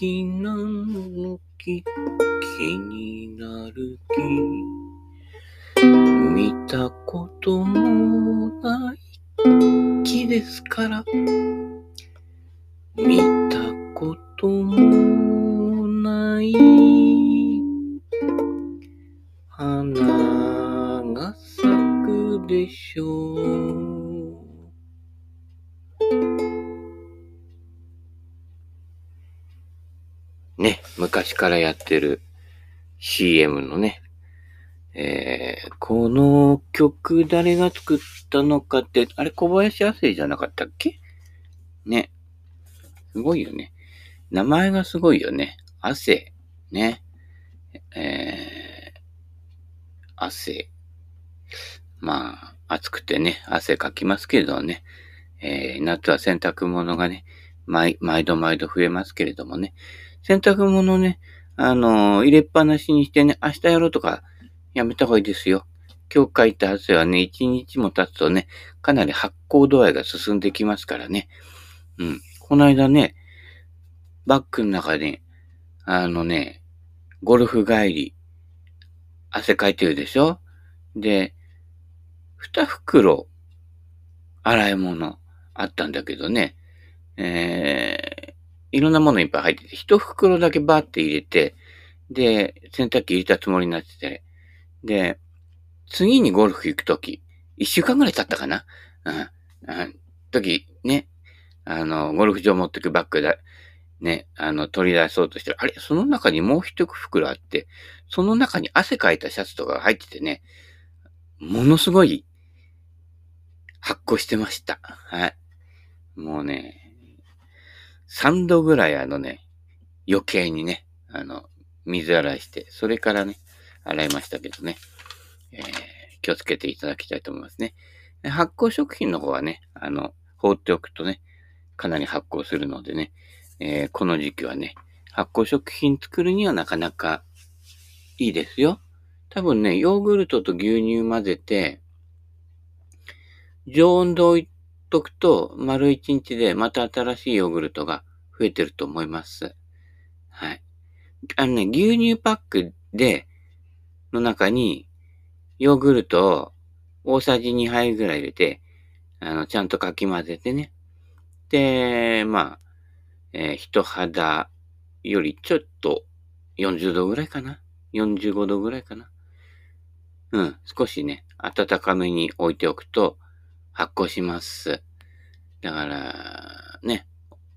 きなのき気になるき見たこともない木ですから。見たこともからやってる CM のね、えー、この曲誰が作ったのかって、あれ小林亜生じゃなかったっけ？ね。すごいよね。名前がすごいよね。亜生。ね。えー、亜生。まあ、暑くてね、汗かきますけどね。えー、夏は洗濯物がね、毎度毎度増えますけれどもね。洗濯物ね、あのー、入れっぱなしにしてね、明日やろうとか、やめた方がいいですよ。今日書いた汗はね、一日も経つとね、かなり発酵度合いが進んできますからね。うん。この間ね、バッグの中で、あのね、ゴルフ帰り、汗かいてるでしょ？で、二袋、洗い物あったんだけどね、えー、いろんなものいっぱい入ってて、一袋だけバーって入れて、で、洗濯機入れたつもりになってて、で、次にゴルフ行くとき、一週間ぐらい経ったかな？うん。うん。時、ね、あの、ゴルフ場持ってくバッグだ、ね、あの、取り出そうとしてる。あれ？その中にもう一袋あって、その中に汗かいたシャツとかが入っててね、ものすごい発酵してました。はい。もうね、3度ぐらいあのね、余計にね、あの、水洗いして、それからね、洗いましたけどね、えー、気をつけていただきたいと思いますね。発酵食品の方はね、あの、放っておくとね、かなり発酵するのでね、えー、この時期はね、発酵食品作るにはなかなかいいですよ。多分ね、ヨーグルトと牛乳混ぜて、常温で置いとくと、丸一日でまた新しいヨーグルトが増えてると思います。はい。あのね、牛乳パックで、の中に、ヨーグルトを大さじ2杯ぐらい入れて、あの、ちゃんとかき混ぜてね。で、まあ、えー、人肌よりちょっと40度ぐらいかな ?45 度ぐらいかなうん、少しね、暖かめに置いておくと発酵します。だから、ね、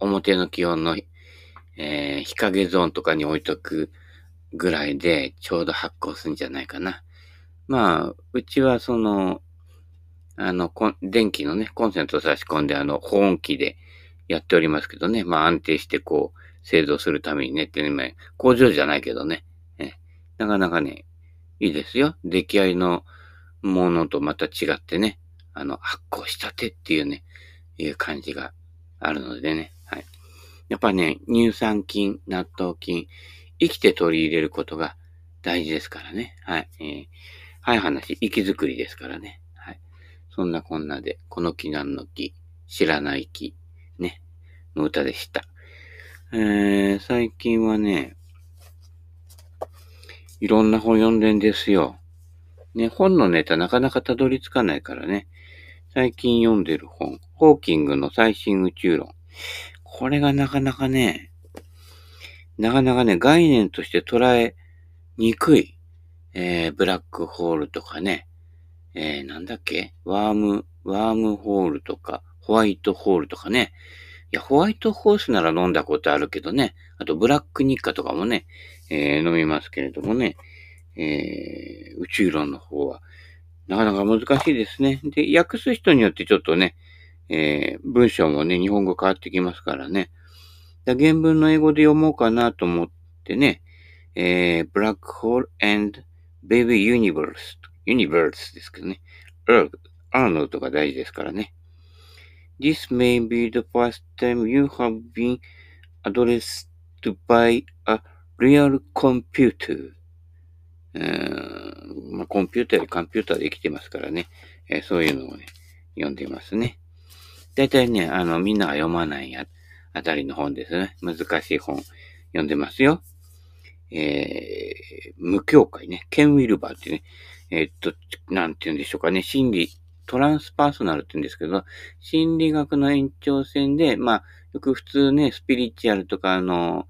表の気温の、えー、日陰ゾーンとかに置いとくぐらいでちょうど発酵するんじゃないかな。まあ、うちはその、あの、電気のね、コンセント差し込んで、あの、保温器でやっておりますけどね、まあ安定してこう、製造するためにねってね、工場じゃないけどね、えなかなかね、いいですよ。出来合いのものとまた違ってね、あの、発酵したてっていうね、いう感じがあるのでね、はい。やっぱね、乳酸菌、納豆菌、生きて取り入れることが大事ですからね。はい。えー、はい話、生き作りですからね。はい。そんなこんなで、この木なんの木、知らない木、ね、の歌でした。えー、最近はね、いろんな本読んでんですよ。ね、本のネタなかなかたどり着かないからね。最近読んでる本、ホーキングの最新宇宙論。これがなかなかね、なかなかね、概念として捉えにくい。えー、ブラックホールとかね、えー、なんだっけ？ワーム、ワームホールとか、ホワイトホールとかね。いや、ホワイトホースなら飲んだことあるけどね。あと、ブラックニッカとかもね、えー、飲みますけれどもね。えー、宇宙論の方は、なかなか難しいですね。で、訳す人によってちょっとね、えー、文章もね、日本語変わってきますからね。だ原文の英語で読もうかなと思ってね、えー、Black Hole and Baby Universe、Universe ですけどね。Earth、アーノルドが大事ですからね。This may be the first time you have been addressed by a real computer. まあ、コンピューターよりコンピューターで生きてますからね。えー、そういうのをね、読んでますね。大体ね、あの、みんなが読まないや、あたりの本ですね。難しい本。読んでますよ。えー、無教会ね、ケン・ウィルバーってね、えー、っと、なんて言うんでしょうかね、心理、トランスパーソナルって言うんですけど、心理学の延長線で、まあ、よく普通ね、スピリチュアルとか、あの、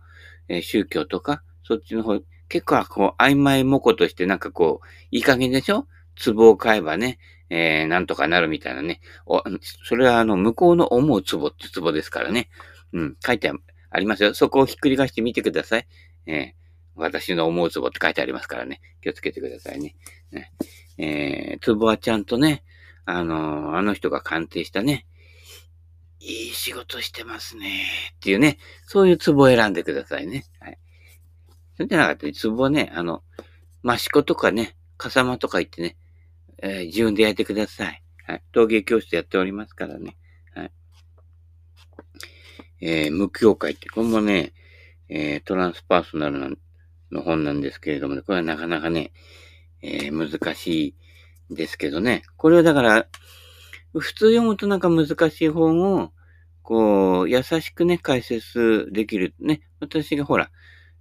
えー、宗教とか、そっちの方、結構こう、曖昧模倣としてなんかこう、いい加減でしょ？壺を買えばね、えー、なんとかなるみたいなね。お、それはあの、向こうの思う壺って壺ですからね。うん、書いてありますよ。そこをひっくり返してみてください。えー、私の思う壺って書いてありますからね。気をつけてくださいね。ねえー、壺はちゃんとね、あのー、あの人が鑑定したね、いい仕事してますね。っていうね、そういう壺を選んでくださいね。はい。それじゃなかったら、壺はね、あの、益子とかね、笠間とか行ってね、えー、自分でやいてください。はい。陶芸教室やっておりますからね。はい。えー、無教会って、これもね、えー、トランスパーソナルの本なんですけれども、ね、これはなかなかね、えー、難しいですけどね。これはだから、普通読むとなんか難しい本を、こう、優しくね、解説できる。ね。私がほら、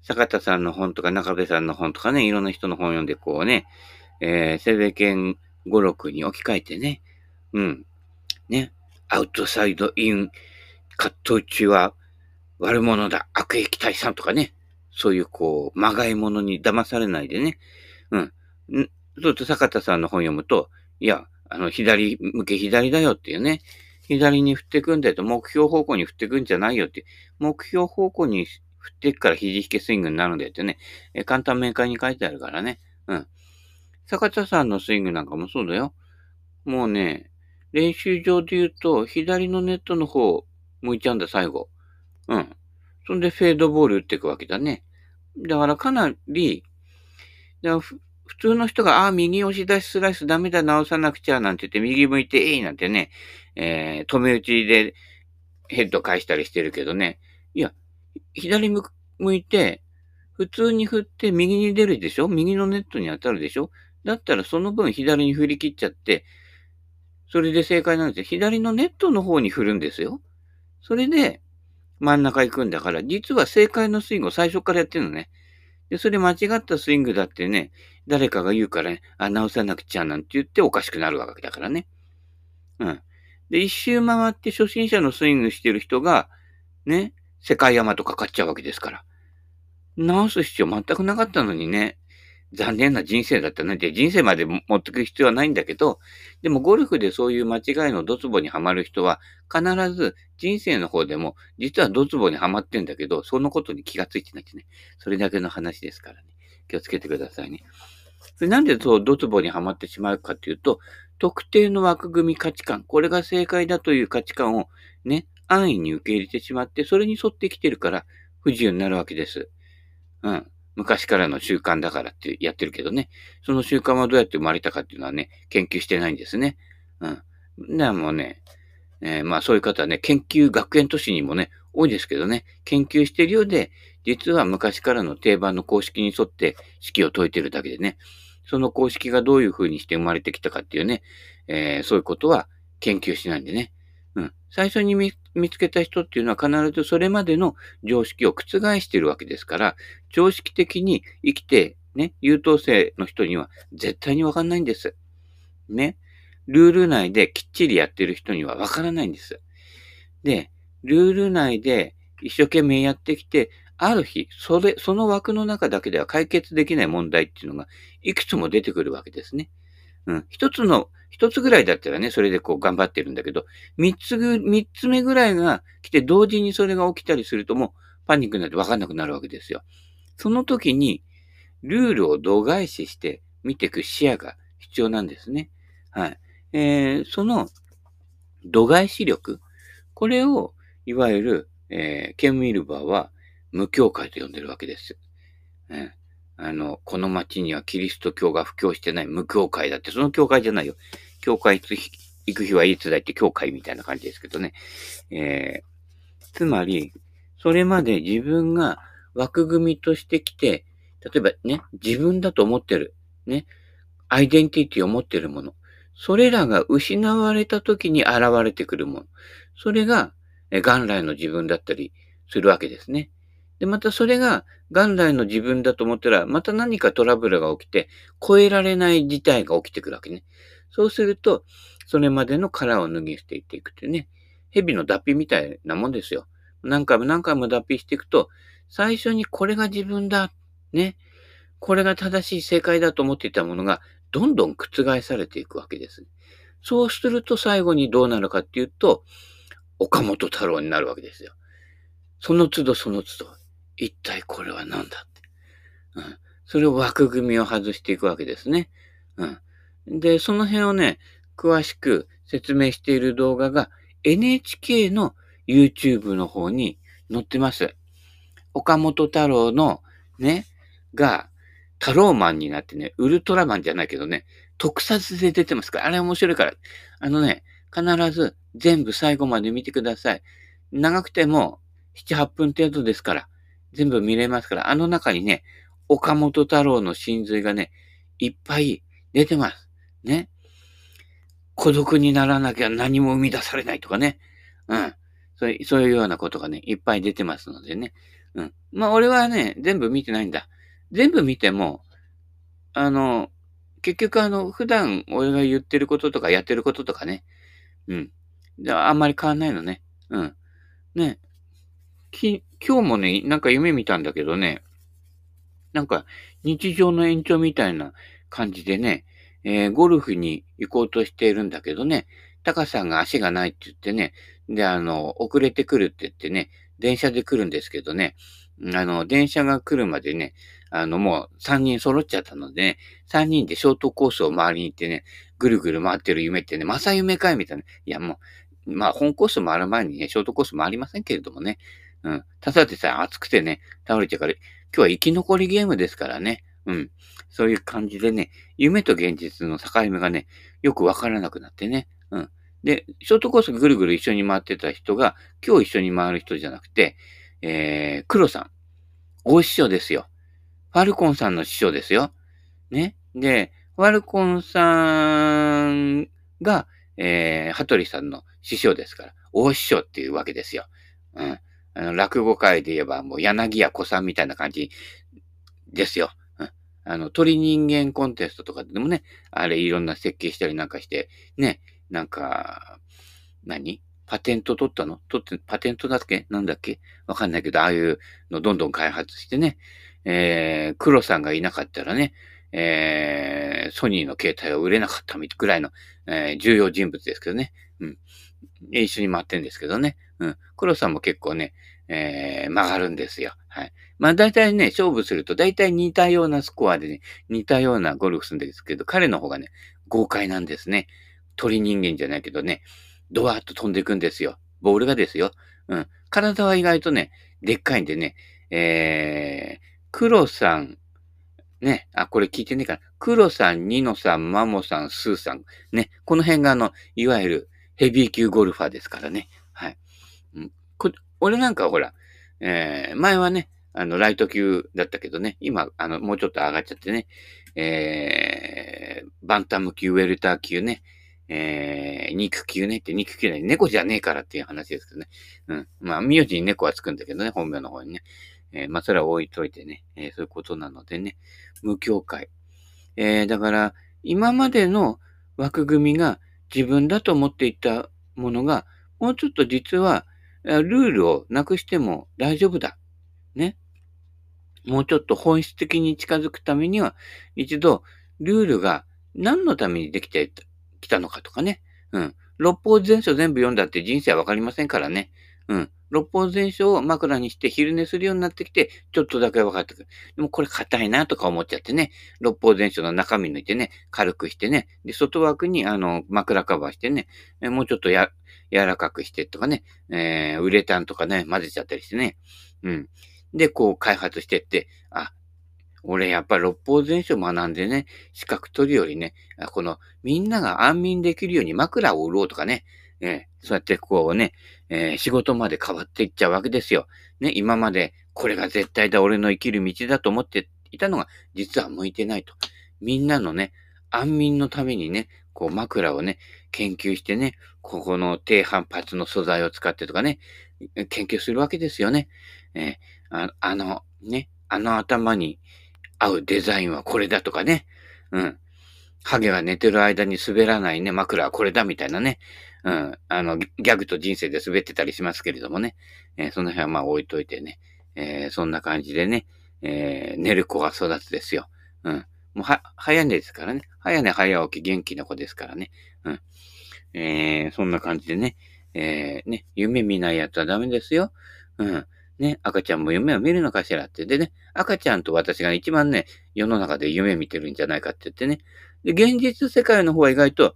坂田さんの本とか中部さんの本とかね、いろんな人の本読んでこうね、えー、べけん五六に置き換えてね。うん。ね。アウトサイドイン、葛藤中は悪者だ、悪役退散とかね。そういうこう、まがいものに騙されないでね。うん。ずっと坂田さんの本読むと、いや、あの、左向け左だよっていうね。左に振ってくんだよと、目標方向に振ってくんじゃないよって、目標方向に振っていくから肘引けスイングになるんだよってね、え簡単明会に書いてあるからね。うん。坂田さんのスイングなんかもそうだよ。もうね、練習場で言うと、左のネットの方向いちゃうんだ、最後。うん。そんでフェードボール打っていくわけだね。だからかなり、だ普通の人が、ああ、右押し出しスライスダメだ、直さなくちゃ、なんて言って、右向いて、えいなんてね、えー、止め打ちでヘッド返したりしてるけどね。いや、左向いて、普通に振って右に出るでしょ？右のネットに当たるでしょ？だったらその分左に振り切っちゃって、それで正解なんですよ。左のネットの方に振るんですよ。それで真ん中行くんだから、実は正解のスイングを最初からやってるのね。で、それ間違ったスイングだってね、誰かが言うからね、あ、直さなくちゃなんて言っておかしくなるわけだからね。うん。で、一周回って初心者のスイングしてる人が、ね、世界山とかかっちゃうわけですから。直す必要全くなかったのにね、残念な人生だったね。で、人生まで持ってく必要はないんだけど、でもゴルフでそういう間違いのドツボにはまる人は、必ず人生の方でも、実はドツボにはまってんだけど、そのことに気がついてないってね。それだけの話ですからね。気をつけてくださいね。それなんでそうドツボにはまってしまうかというと、特定の枠組み価値観、これが正解だという価値観をね、安易に受け入れてしまって、それに沿ってきてるから不自由になるわけです。うん。昔からの習慣だからってやってるけどね。その習慣はどうやって生まれたかっていうのはね、研究してないんですね。うん。でもね、えー、まあそういう方はね、研究学園都市にもね、多いですけどね、研究してるようで、実は昔からの定番の公式に沿って式を解いてるだけでね、その公式がどういう風にして生まれてきたかっていうね、えー、そういうことは研究しないんでね。最初に見見つけた人っていうのは必ずそれまでの常識を覆しているわけですから、常識的に生きて、ね、優等生の人には絶対にわかんないんです。ね。ルール内できっちりやってる人にはわからないんです。で、ルール内で一生懸命やってきて、ある日、それ、その枠の中だけでは解決できない問題っていうのがいくつも出てくるわけですね。うん。一つの一つぐらいだったらね、それでこう頑張ってるんだけど、三つぐ、三つ目ぐらいが来て同時にそれが起きたりするともうパニックになってわかんなくなるわけですよ。その時に、ルールを度外視して見ていく視野が必要なんですね。はい。えー、その度外視力、これを、いわゆる、えー、ケン・ウィルバーは無教会と呼んでるわけです。えあの、この町にはキリスト教が布教してない無教会だって、その教会じゃないよ。教会行く日はいつだって教会みたいな感じですけどね。えー、つまり、それまで自分が枠組みとしてきて、例えばね、自分だと思ってる、ね、アイデンティティを持ってるもの。それらが失われた時に現れてくるもの。それが、元来の自分だったりするわけですね。で、またそれが元来の自分だと思ったら、また何かトラブルが起きて、超えられない事態が起きてくるわけね。そうすると、それまでの殻を脱ぎ捨てていくっていうね。蛇の脱皮みたいなもんですよ。何回も何回も脱皮していくと、最初にこれが自分だ。ね。これが正しい正解だと思っていたものが、どんどん覆されていくわけです。そうすると最後にどうなるかっていうと、岡本太郎になるわけですよ。その都度その都度、一体これは何だって。うん。それを枠組みを外していくわけですね。うん。で、その辺をね、詳しく説明している動画が NHK の YouTube の方に載ってます。岡本太郎のね、が、太郎マンになってね、ウルトラマンじゃないけどね、特撮で出てますから、あれ面白いから、あのね、必ず全部最後まで見てください。長くても7、8分程度ですから、全部見れますから、あの中にね、岡本太郎の真髄がね、いっぱい出てます。ね。孤独にならなきゃ何も生み出されないとかね。うん。そういう、そういうようなことがね、いっぱい出てますのでね。うん。まあ、俺はね、全部見てないんだ。全部見ても、あの、結局あの、普段俺が言ってることとかやってることとかね。うん。あんまり変わんないのね。うん。ね。き、今日もね、なんか夢見たんだけどね、なんか日常の延長みたいな感じでね、えー、ゴルフに行こうとしているんだけどね、タカさんが足がないって言ってね、で、あの、遅れてくるって言ってね、電車で来るんですけどね、あの、電車が来るまでね、あの、もう3人揃っちゃったのでね、3人でショートコースを回りに行ってね、ぐるぐる回ってる夢ってね、まさ夢かいみたいな。いや、もう、まあ、本コース回る前にね、ショートコース回りませんけれどもね、うん。ただでさえ暑くてね、倒れちゃうから、今日は生き残りゲームですからね。うん。そういう感じでね、夢と現実の境目がね、よくわからなくなってね。うん。で、ショートコースぐるぐる一緒に回ってた人が、今日一緒に回る人じゃなくて、えー、黒さん。大師匠ですよ。ファルコンさんの師匠ですよ。ね。で、ファルコンさんが、えー、羽鳥さんの師匠ですから、大師匠っていうわけですよ。うん。あの、落語界で言えばもう柳家子さんみたいな感じですよ。あの、鳥人間コンテストとかでもね、あれいろんな設計したりなんかして、ね、なんか、何？パテント取ったの？取って、パテントだっけ？なんだっけ？わかんないけど、ああいうのどんどん開発してね、えー、黒さんがいなかったらね、えー、ソニーの携帯は売れなかったぐらいの、えー、重要人物ですけどね。うん。一緒に回ってんですけどね。うん。黒さんも結構ね、えー、曲がるんですよ。はい。まあ大体ね、勝負すると大体似たようなスコアでね、似たようなゴルフするんですけど、彼の方がね、豪快なんですね。鳥人間じゃないけどね、ドワーッと飛んでいくんですよ。ボールがですよ。うん。体は意外とね、でっかいんでね、えー、黒さん、ね、あ、これ聞いてねえかな。黒さん、ニノさん、マモさん、スーさん。ね、この辺があの、いわゆるヘビー級ゴルファーですからね。はい。うん、こ俺なんかほら、えー、前はね、あの、ライト級だったけどね、今、あの、もうちょっと上がっちゃってね、えー、バンタム級、ウェルター級ね、えー、肉級ねって肉級ね、猫じゃねえからっていう話ですけどね。うん。まあ、名字に猫はつくんだけどね、本名の方にね。えー、まあ、それは置いといてね、えー、そういうことなのでね、無境界。えー、だから、今までの枠組みが自分だと思っていたものが、もうちょっと実は、ルールをなくしても大丈夫だ。ね。もうちょっと本質的に近づくためには、一度、ルールが何のためにできてきたのかとかね。うん。六法全書全部読んだって人生はわかりませんからね。うん。六法全書を枕にして昼寝するようになってきて、ちょっとだけ分かってくる。でもこれ硬いなとか思っちゃってね、六法全書の中身抜いてね、軽くしてね、で、外枠にあの、枕カバーしてね、もうちょっとや、柔らかくしてとかね、えー、ウレタンとかね、混ぜちゃったりしてね、うん。で、こう開発してって、あ、俺やっぱ六法全書学んでね、資格取るよりね、このみんなが安眠できるように枕を売ろうとかね、えー、そうやってこうね、えー、仕事まで変わっていっちゃうわけですよ。ね、今までこれが絶対だ、俺の生きる道だと思っていたのが、実は向いてないと。みんなのね、安眠のためにね、こう枕をね、研究してね、ここの低反発の素材を使ってとかね、研究するわけですよね。えー、ああの、ね、あの頭に合うデザインはこれだとかね、うん。ハゲが寝てる間に滑らないね、枕はこれだみたいなね、うん。あの、ギャグと人生で滑ってたりしますけれどもね、えー、その辺はまあ置いといてね、えー、そんな感じでね、えー、寝る子が育つですよ。うん。もうは、早寝ですからね。早寝早起き元気な子ですからね。うん。えー、そんな感じでね、えー、ね、夢見ないやつはダメですよ。うん。ね、赤ちゃんも夢を見るのかしらって。でね、赤ちゃんと私が一番ね、世の中で夢見てるんじゃないかって言ってね。で、現実世界の方は意外と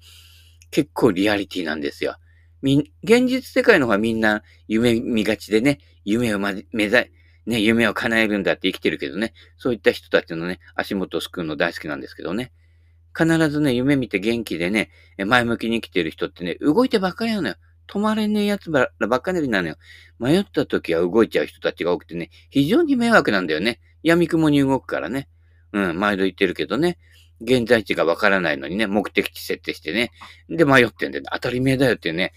結構リアリティなんですよ。み、現実世界の方はみんな夢見がちでね、夢をま、目指、ね、夢を叶えるんだって生きてるけどね、そういった人たちのね、足元を救うの大好きなんですけどね。必ずね、夢見て元気でね、前向きに生きてる人ってね、動いてばっかりなのよ。止まれねえやつばっかりなのよ。迷った時は動いちゃう人たちが多くてね、非常に迷惑なんだよね。闇雲に動くからね。うん、毎度言ってるけどね。現在地がわからないのにね、目的地設定してね。で、迷ってんで、当たり前だよってね。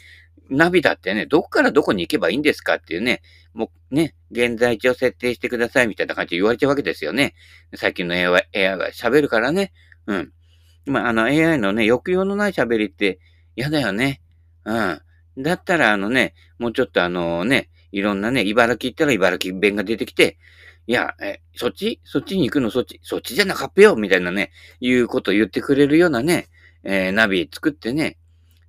ナビだってね、どこからどこに行けばいいんですかっていうね、もうね、現在地を設定してくださいみたいな感じで言われちゃうわけですよね。最近の AI, AI が喋るからね。うん。まあ、あの AI のね、抑揚のない喋りって嫌だよね。うん。だったらあのね、もうちょっとあのね、いろんなね、茨城行ったら茨城弁が出てきて、いや、え、そっち？そっちに行くのそっち？そっちじゃなかっぺよみたいなね、いうことを言ってくれるようなね、えー、ナビ作ってね、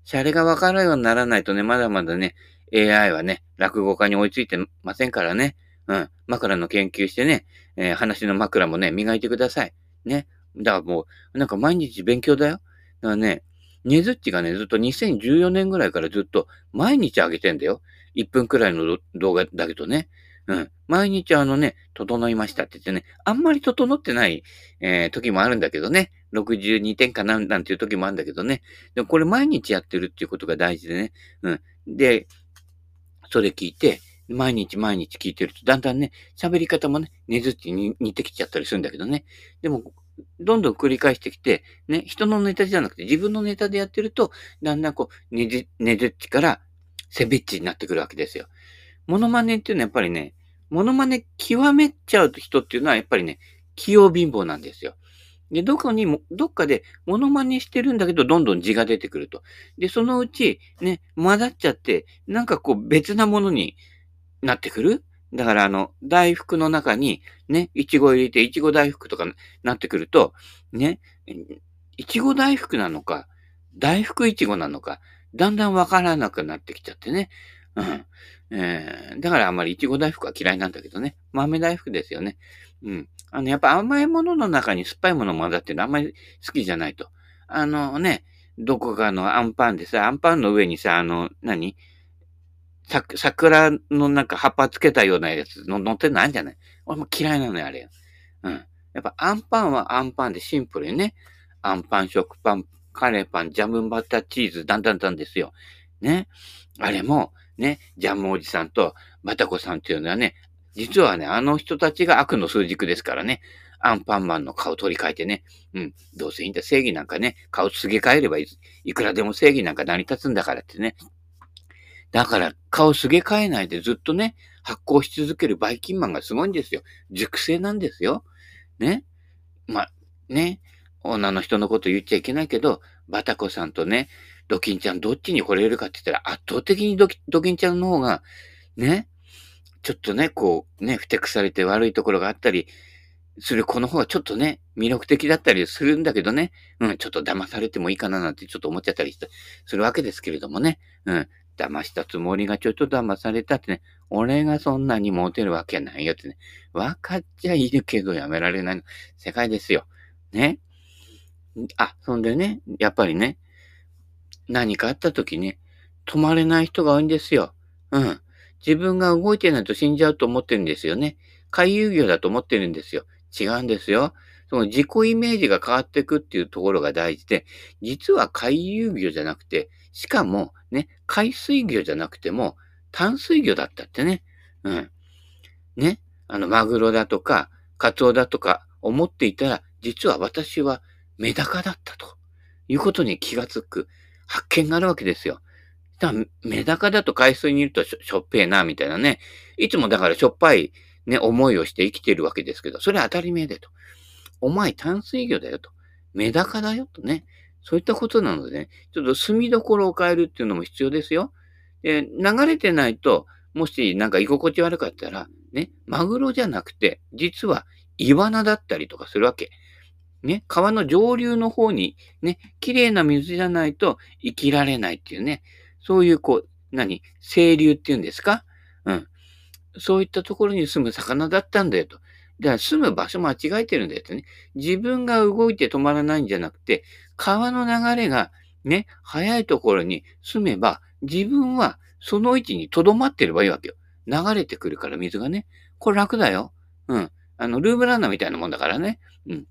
シャレがわかるようにならないとね、まだまだね、AI はね、落語家に追いついてませんからね。うん。枕の研究してね、えー、話の枕もね、磨いてください。ね。だからもう、なんか毎日勉強だよ。だからね、ねずっちがね、ずっと2014年ぐらいからずっと毎日上げてんだよ。1分くらいの動画だけどね。うん。毎日あのね、整いましたって言ってね、あんまり整ってない、えー、時もあるんだけどね。62点かなんなんていう時もあるんだけどね。でもこれ毎日やってるっていうことが大事でね。うん。で、それ聞いて、毎日毎日聞いてると、だんだんね、喋り方もね、ねずっちに似てきちゃったりするんだけどね。でも、どんどん繰り返してきて、ね、人のネタじゃなくて自分のネタでやってると、だんだんこう、ねじ、ねずっちからセベッチになってくるわけですよ。モノマネっていうのはやっぱりね、モノマネ極めちゃう人っていうのはやっぱりね、器用貧乏なんですよ。で、どこにも、どっかでモノマネしてるんだけど、どんどん字が出てくると。で、そのうち、ね、混ざっちゃって、なんかこう別なものになってくる？だからあの、大福の中に、ね、いちご入れて、いちご大福とかなってくると、ね、いちご大福なのか、大福いちごなのか、だんだんわからなくなってきちゃってね。うん。えー、だからあんまりいちご大福は嫌いなんだけどね。豆大福ですよね。うん。あの、やっぱ甘いものの中に酸っぱいもの混ざってるのあんまり好きじゃないと。あのね、どこかのアンパンでさ、アンパンの上にさ、あの、何？さ、桜のなんか葉っぱつけたようなやつの乗ってんのあるんじゃない？俺も嫌いなのよ、あれ。うん。やっぱアンパンはアンパンでシンプルにね。アンパン、食パン、カレーパン、ジャムバターチーズ、だんだんだんですよ。ね。あれも、ね、ジャムおじさんとバタコさんっていうのはね、実はね、あの人たちが悪の数軸ですからね。アンパンマンの顔取り替えてね。うん。どうせいいんだ。正義なんかね、顔すげ替えればいい。いくらでも正義なんか成り立つんだからってね。だから、顔すげ替えないでずっとね、発行し続けるバイキンマンがすごいんですよ。熟成なんですよ。ね。まね。女の人のこと言っちゃいけないけど、バタコさんとね、ドキンちゃんどっちに惚れるかって言ったら圧倒的にドキドキンちゃんの方が、ね、ちょっとね、こう、ね、ふてくされて悪いところがあったりする子の方がちょっとね、魅力的だったりするんだけどね、うん、ちょっと騙されてもいいかななんてちょっと思っちゃったりするわけですけれどもね、うん、騙したつもりがちょっと騙されたってね、俺がそんなにモテるわけないよってね、分かっちゃいるけどやめられないの世界ですよ。ね。あ、そんでね、やっぱりね、何かあった時ね、止まれない人が多いんですよ。うん。自分が動いてないと死んじゃうと思ってるんですよね。回遊魚だと思ってるんですよ。違うんですよ。その自己イメージが変わっていくっていうところが大事で、実は回遊魚じゃなくて、しかもね、海水魚じゃなくても淡水魚だったってね。うん。ね。あの、マグロだとか、カツオだとか思っていたら、実は私はメダカだったと。いうことに気がつく発見があるわけですよ。だメダカだと海水にいるとしょっぺえな、みたいなね。いつもだからしょっぱいね、思いをして生きてるわけですけど、それは当たり前でと。お前淡水魚だよと。メダカだよとね。そういったことなのでね、ちょっと住みどころを変えるっていうのも必要ですよ。で、流れてないと、もしなんか居心地悪かったら、ね、マグロじゃなくて、実はイワナだったりとかするわけ。ね、川の上流の方に、ね、綺麗な水じゃないと生きられないっていうね、そういうこう、何？清流っていうんですか？うん。そういったところに住む魚だったんだよと。だから住む場所間違えてるんだよってね。自分が動いて止まらないんじゃなくて、川の流れがね、早いところに住めば、自分はその位置に留まってればいいわけよ。流れてくるから水がね。これ楽だよ。うん。あの、ルームランナーみたいなもんだからね。うん。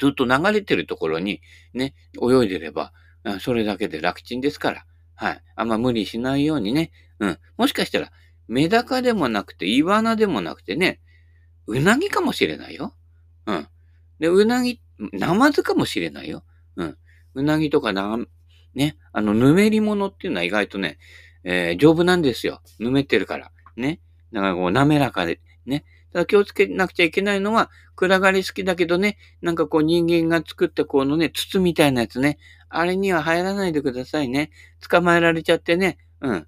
ずっと流れてるところにね、泳いでれば、それだけで楽ちんですから。はい。あんま無理しないようにね。うん。もしかしたら、メダカでもなくて、イワナでもなくてね、うなぎかもしれないよ。うん。で、うなぎ、ナマズかもしれないよ。うん。うなぎとかな、ね、あの、ぬめり物っていうのは意外とね、えー、丈夫なんですよ。ぬめってるから。ね。だからこう、滑らかで、ね。ただ気をつけなくちゃいけないのは、暗がり好きだけどね、なんかこう人間が作ったこのね、筒みたいなやつね。あれには入らないでくださいね。捕まえられちゃってね。うん。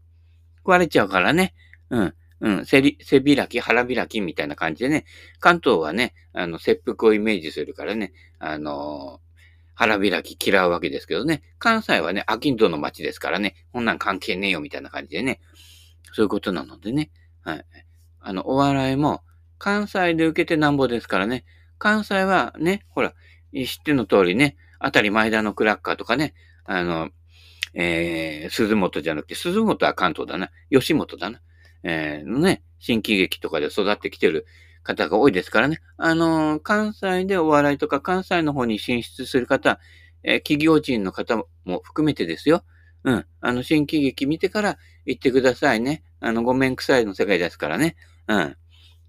壊れちゃうからね。うん。うん。背び、背開き、腹開きみたいな感じでね。関東はね、あの、切腹をイメージするからね。あのー、腹開き嫌うわけですけどね。関西はね、アキンドの街ですからね。こんなん関係ねえよみたいな感じでね。そういうことなのでね。はい。あの、お笑いも、関西で受けてなんぼですからね。関西はね、ほら、知っての通りね、あたり前田のクラッカーとかね、あの、えー、鈴本じゃなくて、鈴本は関東だな。吉本だな。えー、のね、新喜劇とかで育ってきてる方が多いですからね。あのー、関西でお笑いとか関西の方に進出する方、えー、企業人の方も含めてですよ。うん。あの、新喜劇見てから行ってくださいね。あの、ごめんくさいの世界ですからね。うん。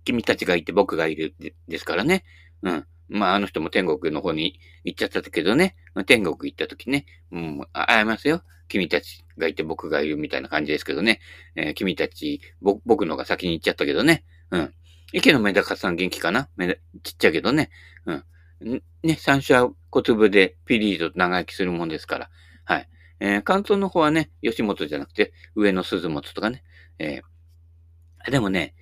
君たちがいて僕がいるですからね。うん。まあ、あの人も天国の方に行っちゃったけどね。天国行った時ね。うん、会えますよ。君たちがいて僕がいるみたいな感じですけどね。えー、君たち、僕のが先に行っちゃったけどね。うん。池のメダカさん元気かな？ちっちゃいけどね。うん。ね、三種は小粒でピリリと長生きするもんですから。はい。えー、関東の方はね、吉本じゃなくて、上の鈴本とかね。えー、でもね、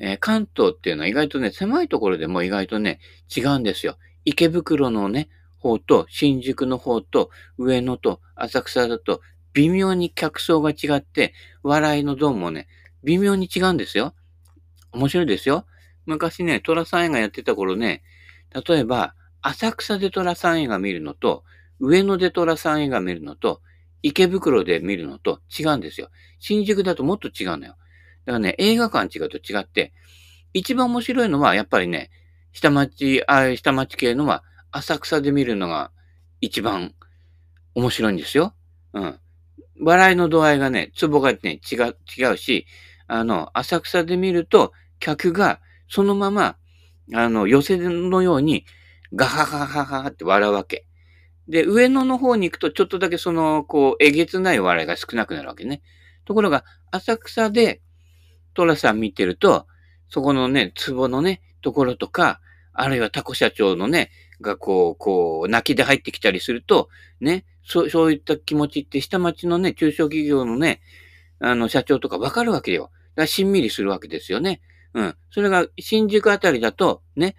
えー、関東っていうのは意外とね、狭いところでも意外とね、違うんですよ。池袋のね、方と、新宿の方と、上野と、浅草だと、微妙に客層が違って、笑いのドンもね、微妙に違うんですよ。面白いですよ。昔ね、トラさん映画やってた頃ね、例えば、浅草でトラさん映画見るのと、上野でトラさん映画見るのと、池袋で見るのと違うんですよ。新宿だともっと違うのよ。だからね、映画館違うと違って、一番面白いのは、やっぱりね、下町、あ下町系のは、浅草で見るのが一番面白いんですよ。うん。笑いの度合いがね、ツボがね、違う、違うし、あの、浅草で見ると、客がそのまま、あの、寄せのように、ガハハハハって笑うわけ。で、上野の方に行くと、ちょっとだけその、こう、えげつない笑いが少なくなるわけね。ところが、浅草で、トラさん見てると、そこのね、壺のね、ところとか、あるいはタコ社長のね、がこう、こう、泣きで入ってきたりすると、ね、そう、そういった気持ちって下町のね、中小企業のね、あの、社長とかわかるわけよ。だからしんみりするわけですよね。うん。それが新宿あたりだと、ね、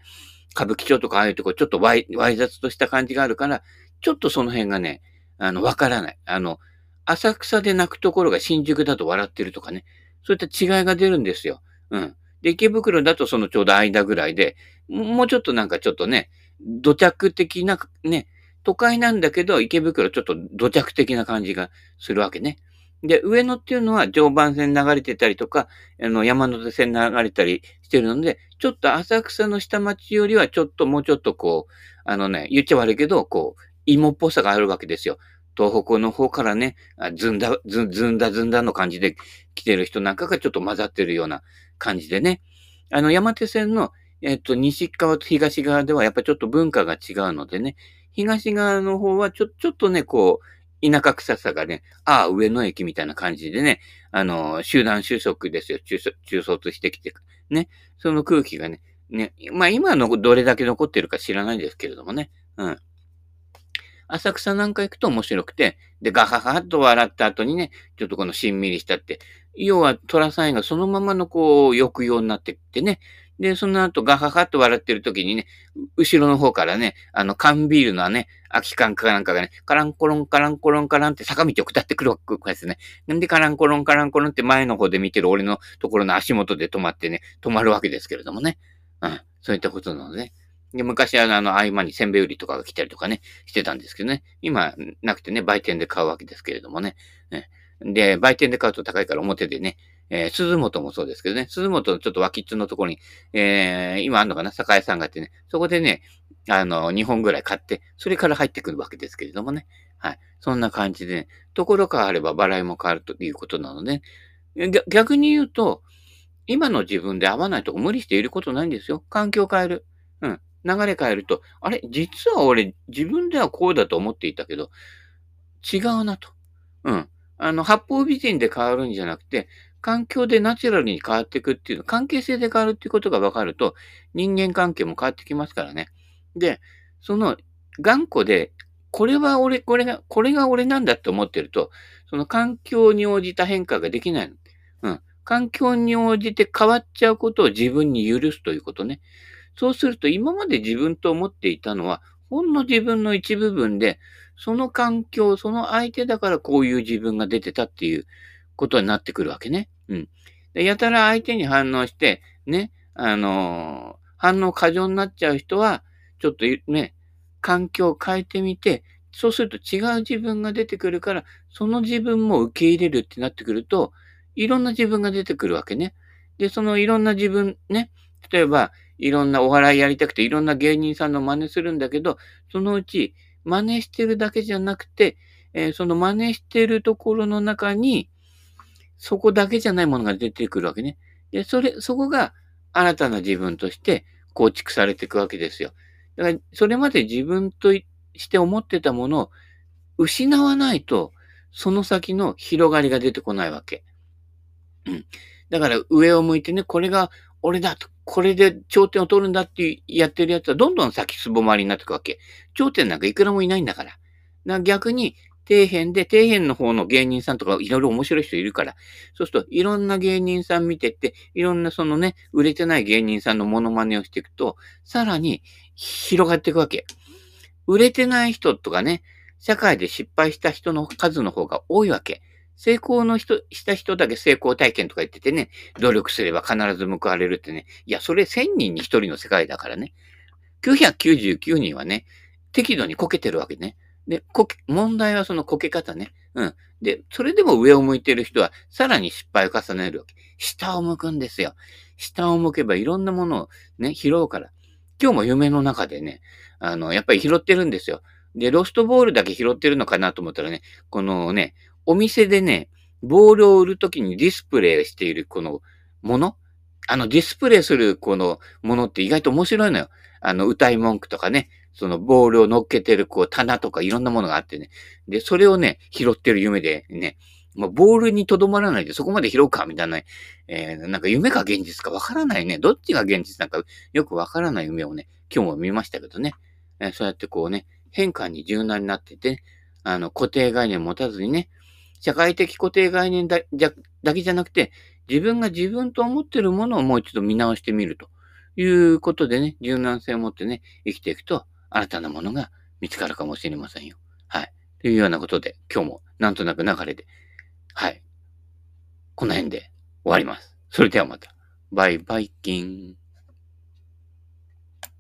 歌舞伎町とかああいうとこちょっとわい、わい雑とした感じがあるから、ちょっとその辺がね、あの、わからない。あの、浅草で泣くところが新宿だと笑ってるとかね。そういった違いが出るんですよ。うん。で、池袋だとそのちょうど間ぐらいで、もうちょっとなんかちょっとね、土着的な、ね、都会なんだけど、池袋ちょっと土着的な感じがするわけね。で、上野っていうのは常磐線流れてたりとか、あの、山手線流れたりしてるので、ちょっと浅草の下町よりはちょっともうちょっとこう、あのね、言っちゃ悪いけど、こう、芋っぽさがあるわけですよ。東北の方からね、ずんだ、ずん、ずんだずんだの感じで来てる人なんかがちょっと混ざってるような感じでね。あの、山手線の、えっと、西側と東側ではやっぱちょっと文化が違うのでね、東側の方はちょ、ちょっとね、こう、田舎臭さがね、ああ、上野駅みたいな感じでね、あの、集団収束ですよ。中中卒してきて、ね。その空気がね、ね、まあ今のどれだけ残ってるか知らないですけれどもね。うん。浅草なんか行くと面白くて、で、ガハハッと笑った後にね、ちょっとこのしんみりしたって、要は虎さんがそのままのこう、抑揚になってってね、で、その後ガハハッと笑ってる時にね、後ろの方からね、あの、缶ビールのね、空き缶かなんかがね、カランコロンカランコロンカランって坂道を下ってくるわけですね。なんでカランコロンカランコロンって前の方で見てる俺のところの足元で止まってね、止まるわけですけれどもね。うん。そういったことなので、で、昔はあの、合間にせんべい売りとかが来たりとかね、してたんですけどね。今、なくてね、売店で買うわけですけれどもね。ねで、売店で買うと高いから表でね、えー、鈴本もそうですけどね、鈴本のちょっと脇っつのところに、えー、今あんのかな、酒屋さんがあってね、そこでね、あの、2本ぐらい買って、それから入ってくるわけですけれどもね。はい。そんな感じで、ね、ところ変われば払いも変わるということなので、逆に言うと、今の自分で合わないと無理していることないんですよ。環境を変える。うん。流れ変えると、あれ？実は俺自分ではこうだと思っていたけど、違うなと。うん。あの、八方美人で変わるんじゃなくて、環境でナチュラルに変わっていくっていうの、関係性で変わるっていうことが分かると、人間関係も変わってきますからね。で、その頑固で、これは俺、これが、これが俺なんだって思ってると、その環境に応じた変化ができない。うん。環境に応じて変わっちゃうことを自分に許すということね。そうすると今まで自分と思っていたのは、ほんの自分の一部分で、その環境、その相手だからこういう自分が出てたっていうことになってくるわけね。うん。でやたら相手に反応して、ね、あのー、反応過剰になっちゃう人は、ちょっとね、環境を変えてみて、そうすると違う自分が出てくるから、その自分も受け入れるってなってくると、いろんな自分が出てくるわけね。で、そのいろんな自分ね、例えば、いろんなお笑いやりたくていろんな芸人さんの真似するんだけど、そのうち真似してるだけじゃなくて、えー、その真似してるところの中に、そこだけじゃないものが出てくるわけね。で、それ、そこが新たな自分として構築されていくわけですよ。だから、それまで自分として思ってたものを失わないと、その先の広がりが出てこないわけ。うん。だから上を向いてね、これが俺だと、これで頂点を取るんだってやってるやつはどんどん先すぼまりになっていくわけ。頂点なんかいくらもいないんだから。だから逆に、底辺で、底辺の方の芸人さんとかいろいろ面白い人いるから、そうするといろんな芸人さん見てって、いろんなそのね、売れてない芸人さんのモノマネをしていくと、さらに広がっていくわけ。売れてない人とかね、社会で失敗した人の数の方が多いわけ。成功の人、した人だけ成功体験とか言っててね、努力すれば必ず報われるってね。いや、それ1000人に1人の世界だからね。999人はね、適度にこけてるわけね。で、こけ、問題はそのこけ方ね。うん。で、それでも上を向いてる人は、さらに失敗を重ねるわけ。下を向くんですよ。下を向けばいろんなものをね、拾うから。今日も夢の中でね、あの、やっぱり拾ってるんですよ。で、ロストボールだけ拾ってるのかなと思ったらね、このね、お店でね、ボールを売るときにディスプレイしているこのもの？あのディスプレイするこのものって意外と面白いのよ。あの歌い文句とかね、そのボールを乗っけてるこう棚とかいろんなものがあってね。で、それをね、拾ってる夢でね、もうボールにとどまらないでそこまで拾うかみたいな、えー、なんか夢か現実かわからないね。どっちが現実なんかよくわからない夢をね、今日も見ましたけどね。えー、そうやってこうね、変化に柔軟になってて、あの固定概念持たずにね、社会的固定概念だけじゃなくて、自分が自分と思ってるものをもう一度見直してみるということでね、柔軟性を持ってね、生きていくと、新たなものが見つかるかもしれませんよ。はい。というようなことで、今日もなんとなく流れで、はい。この辺で終わります。それではまた。バイバイキン。